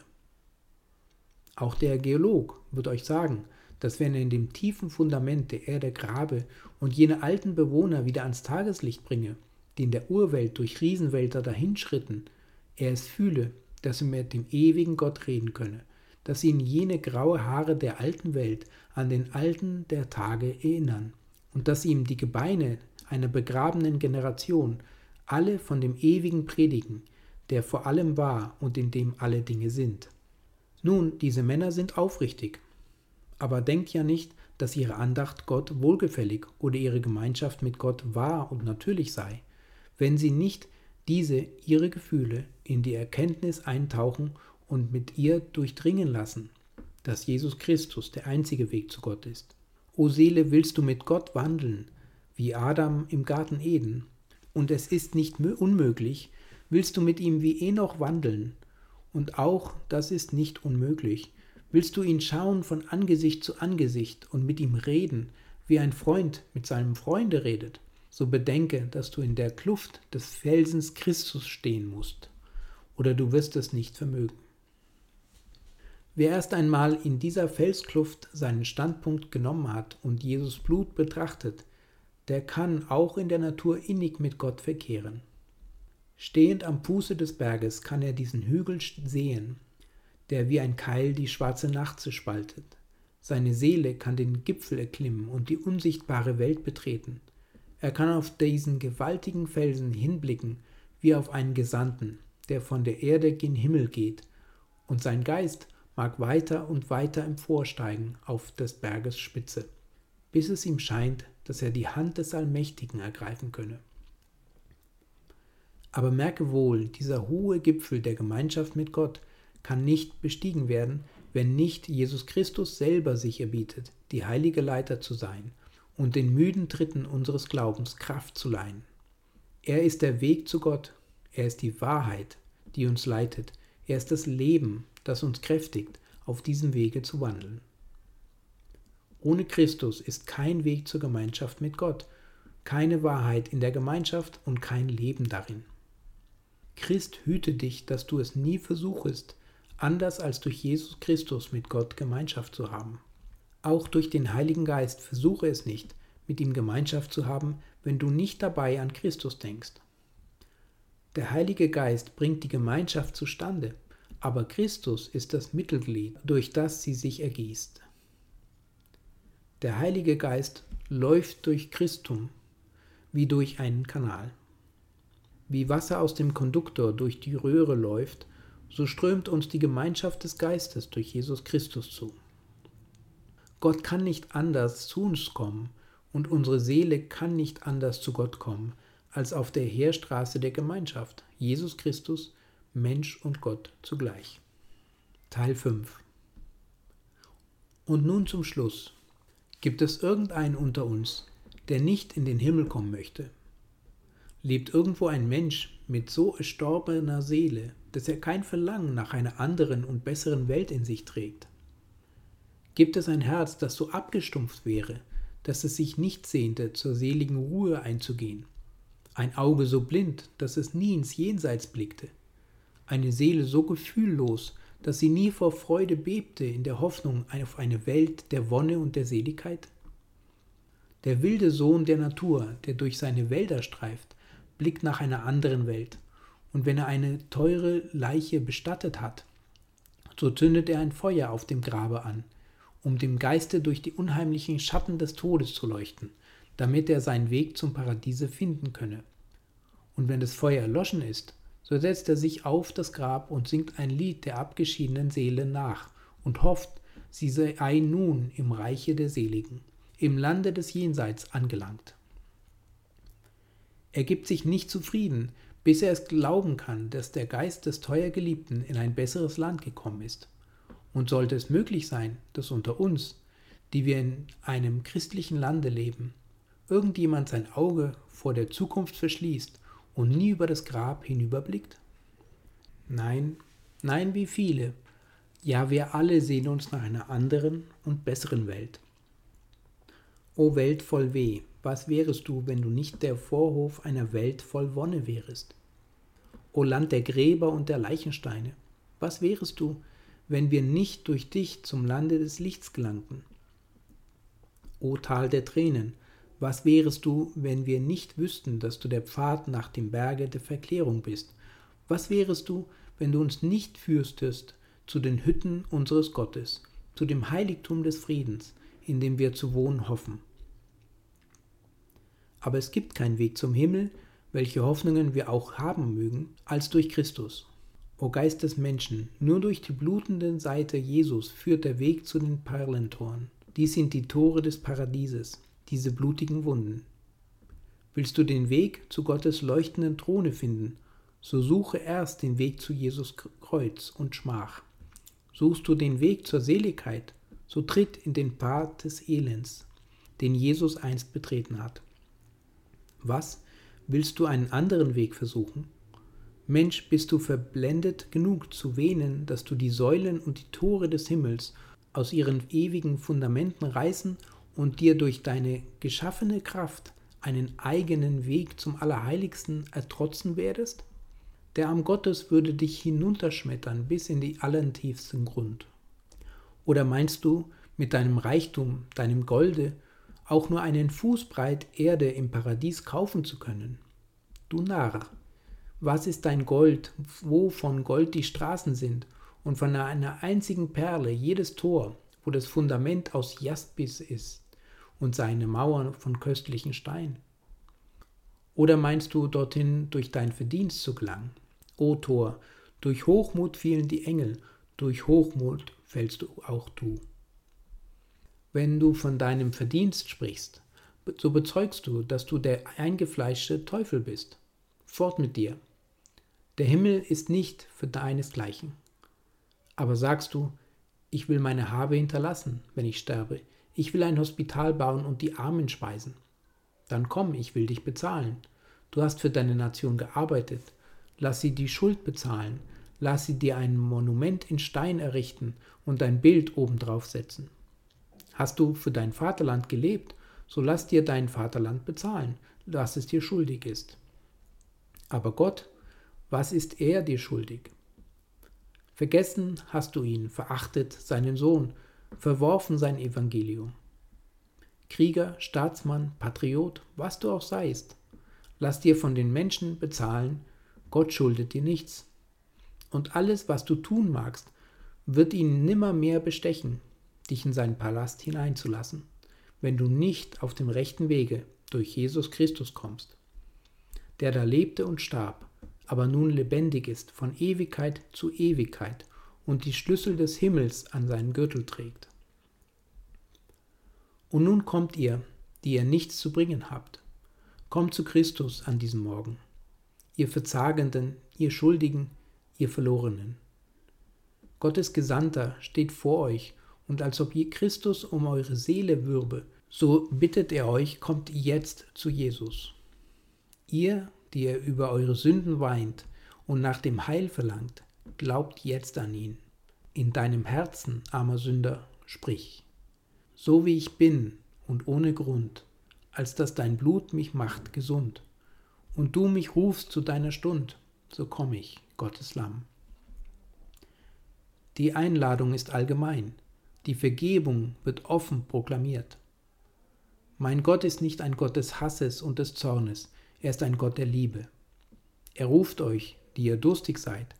Auch der Geolog wird euch sagen, dass wenn er in dem tiefen Fundament der Erde grabe und jene alten Bewohner wieder ans Tageslicht bringe, die in der Urwelt durch Riesenwälder dahinschritten, er es fühle, dass er mit dem ewigen Gott reden könne, dass ihn jene graue Haare der alten Welt an den Alten der Tage erinnern und dass ihm die Gebeine einer begrabenen Generation alle von dem Ewigen predigen, der vor allem war und in dem alle Dinge sind. Nun, diese Männer sind aufrichtig, aber denkt ja nicht, dass ihre Andacht Gott wohlgefällig oder ihre Gemeinschaft mit Gott wahr und natürlich sei, wenn sie nicht diese ihre Gefühle in die Erkenntnis eintauchen und mit ihr durchdringen lassen, dass Jesus Christus der einzige Weg zu Gott ist. O Seele, willst du mit Gott wandeln, wie Adam im Garten Eden, und es ist nicht unmöglich, willst du mit ihm wie Enoch wandeln, und auch das ist nicht unmöglich, willst du ihn schauen von Angesicht zu Angesicht und mit ihm reden, wie ein Freund mit seinem Freunde redet, so bedenke, dass du in der Kluft des Felsens Christus stehen musst, oder du wirst es nicht vermögen. Wer erst einmal in dieser Felskluft seinen Standpunkt genommen hat und Jesus Blut betrachtet, der kann auch in der Natur innig mit Gott verkehren. Stehend am Fuße des Berges kann er diesen Hügel sehen, der wie ein Keil die schwarze Nacht zerspaltet. Seine Seele kann den Gipfel erklimmen und die unsichtbare Welt betreten. Er kann auf diesen gewaltigen Felsen hinblicken wie auf einen Gesandten, der von der Erde gen Himmel geht, und sein Geist mag weiter und weiter emporsteigen auf des Berges Spitze, bis es ihm scheint, dass er die Hand des Allmächtigen ergreifen könne. Aber merke wohl, dieser hohe Gipfel der Gemeinschaft mit Gott kann nicht bestiegen werden, wenn nicht Jesus Christus selber sich erbietet, die heilige Leiter zu sein und den müden Tritten unseres Glaubens Kraft zu leihen. Er ist der Weg zu Gott, er ist die Wahrheit, die uns leitet, er ist das Leben, das uns kräftigt, auf diesem Wege zu wandeln. Ohne Christus ist kein Weg zur Gemeinschaft mit Gott, keine Wahrheit in der Gemeinschaft und kein Leben darin. Christ hüte dich, dass du es nie versuchest, anders als durch Jesus Christus mit Gott Gemeinschaft zu haben. Auch durch den Heiligen Geist versuche es nicht, mit ihm Gemeinschaft zu haben, wenn du nicht dabei an Christus denkst. Der Heilige Geist bringt die Gemeinschaft zustande, aber Christus ist das Mittelglied, durch das sie sich ergießt. Der Heilige Geist läuft durch Christum wie durch einen Kanal. Wie Wasser aus dem Konduktor durch die Röhre läuft, so strömt uns die Gemeinschaft des Geistes durch Jesus Christus zu. Gott kann nicht anders zu uns kommen und unsere Seele kann nicht anders zu Gott kommen, als auf der Heerstraße der Gemeinschaft, Jesus Christus, Mensch und Gott zugleich. Teil 5 Und nun zum Schluss. Gibt es irgendeinen unter uns, der nicht in den Himmel kommen möchte? Lebt irgendwo ein Mensch mit so erstorbener Seele, dass er kein Verlangen nach einer anderen und besseren Welt in sich trägt? Gibt es ein Herz, das so abgestumpft wäre, dass es sich nicht sehnte, zur seligen Ruhe einzugehen? Ein Auge so blind, dass es nie ins Jenseits blickte? Eine Seele so gefühllos, dass sie nie vor Freude bebte in der Hoffnung auf eine Welt der Wonne und der Seligkeit? Der wilde Sohn der Natur, der durch seine Wälder streift, blickt nach einer anderen Welt, und wenn er eine teure Leiche bestattet hat, so zündet er ein Feuer auf dem Grabe an, um dem Geiste durch die unheimlichen Schatten des Todes zu leuchten, damit er seinen Weg zum Paradiese finden könne. Und wenn das Feuer erloschen ist, so setzt er sich auf das Grab und singt ein Lied der abgeschiedenen Seele nach und hofft, sie sei nun im Reiche der Seligen, im Lande des Jenseits angelangt. Er gibt sich nicht zufrieden, bis er es glauben kann, dass der Geist des teuer Geliebten in ein besseres Land gekommen ist. Und sollte es möglich sein, dass unter uns, die wir in einem christlichen Lande leben, irgendjemand sein Auge vor der Zukunft verschließt und nie über das Grab hinüberblickt? Nein, nein, wie viele. Ja, wir alle sehen uns nach einer anderen und besseren Welt. O Welt voll Weh, was wärest du, wenn du nicht der Vorhof einer Welt voll Wonne wärest? O Land der Gräber und der Leichensteine, was wärest du, wenn wir nicht durch dich zum Lande des Lichts gelangten. O Tal der Tränen, was wärest du, wenn wir nicht wüssten, dass du der Pfad nach dem Berge der Verklärung bist? Was wärest du, wenn du uns nicht führstest zu den Hütten unseres Gottes, zu dem Heiligtum des Friedens, in dem wir zu wohnen hoffen? Aber es gibt keinen Weg zum Himmel, welche Hoffnungen wir auch haben mögen, als durch Christus. O Geist des Menschen, nur durch die blutende Seite Jesus führt der Weg zu den Perlentoren. Dies sind die Tore des Paradieses, diese blutigen Wunden. Willst du den Weg zu Gottes leuchtenden Throne finden, so suche erst den Weg zu Jesus Kreuz und Schmach. Suchst du den Weg zur Seligkeit, so tritt in den Pfad des Elends, den Jesus einst betreten hat. Was? Willst du einen anderen Weg versuchen? Mensch, bist du verblendet genug zu wähnen, dass du die Säulen und die Tore des Himmels aus ihren ewigen Fundamenten reißen und dir durch deine geschaffene Kraft einen eigenen Weg zum Allerheiligsten ertrotzen werdest? Der Arm Gottes würde dich hinunterschmettern bis in die allertiefsten Grund. Oder meinst du, mit deinem Reichtum, deinem Golde, auch nur einen Fußbreit Erde im Paradies kaufen zu können? Du Narr, was ist dein Gold, wo von Gold die Straßen sind und von einer einzigen Perle jedes Tor, wo das Fundament aus Jaspis ist und seine Mauern von köstlichen Stein? Oder meinst du dorthin durch dein Verdienst zu gelangen? O Tor, durch Hochmut fielen die Engel, durch Hochmut fällst du auch du. Wenn du von deinem Verdienst sprichst, so bezeugst du, dass du der eingefleischte Teufel bist. Fort mit dir. Der Himmel ist nicht für deinesgleichen. Aber sagst du, Ich will meine Habe hinterlassen, wenn ich sterbe. Ich will ein Hospital bauen und die Armen speisen. Dann komm, ich will dich bezahlen. Du hast für deine Nation gearbeitet. Lass sie die Schuld bezahlen. Lass sie dir ein Monument in Stein errichten und dein Bild obendrauf setzen. Hast du für dein Vaterland gelebt, so lass dir dein Vaterland bezahlen, was es dir schuldig ist. Aber Gott, was ist er dir schuldig? Vergessen hast du ihn, verachtet seinen Sohn, verworfen sein Evangelium. Krieger, Staatsmann, Patriot, was du auch seist, lass dir von den Menschen bezahlen, Gott schuldet dir nichts. Und alles, was du tun magst, wird ihn nimmermehr bestechen, dich in seinen Palast hineinzulassen, wenn du nicht auf dem rechten Wege durch Jesus Christus kommst, der da lebte und starb, aber nun lebendig ist von Ewigkeit zu Ewigkeit und die Schlüssel des Himmels an seinen Gürtel trägt. Und nun kommt ihr, die ihr nichts zu bringen habt, kommt zu Christus an diesem Morgen, ihr Verzagenden, ihr Schuldigen, ihr Verlorenen. Gottes Gesandter steht vor euch, und als ob je Christus um eure Seele würbe, so bittet er euch, kommt jetzt zu Jesus. Ihr, die ihr über eure Sünden weint und nach dem Heil verlangt, glaubt jetzt an ihn. In deinem Herzen, armer Sünder, sprich. So wie ich bin und ohne Grund, als dass dein Blut mich macht gesund, und du mich rufst zu deiner Stund, so komm ich, Gottes Lamm. Die Einladung ist allgemein, die Vergebung wird offen proklamiert. Mein Gott ist nicht ein Gott des Hasses und des Zornes, er ist ein Gott der Liebe. Er ruft euch, die ihr durstig seid,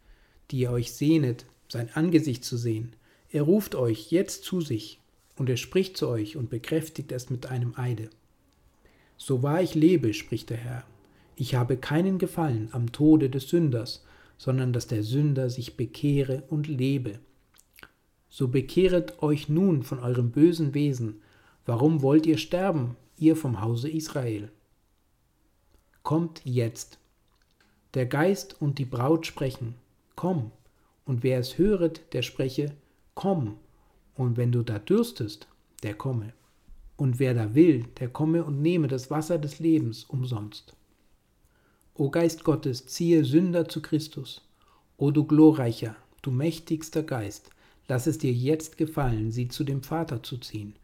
die ihr euch sehnet, sein Angesicht zu sehen. Er ruft euch jetzt zu sich, und er spricht zu euch und bekräftigt es mit einem Eide. So wahr ich lebe, spricht der Herr, ich habe keinen Gefallen am Tode des Sünders, sondern dass der Sünder sich bekehre und lebe. So bekehret euch nun von eurem bösen Wesen. Warum wollt ihr sterben, ihr vom Hause Israel? Kommt jetzt. Der Geist und die Braut sprechen, komm, und wer es höret, der spreche, komm, und wenn du da dürstest, der komme. Und wer da will, der komme und nehme das Wasser des Lebens umsonst. O Geist Gottes, ziehe Sünder zu Christus. O du glorreicher, du mächtigster Geist, lass es dir jetzt gefallen, sie zu dem Vater zu ziehen.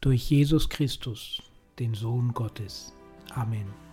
Durch Jesus Christus, den Sohn Gottes. Amen.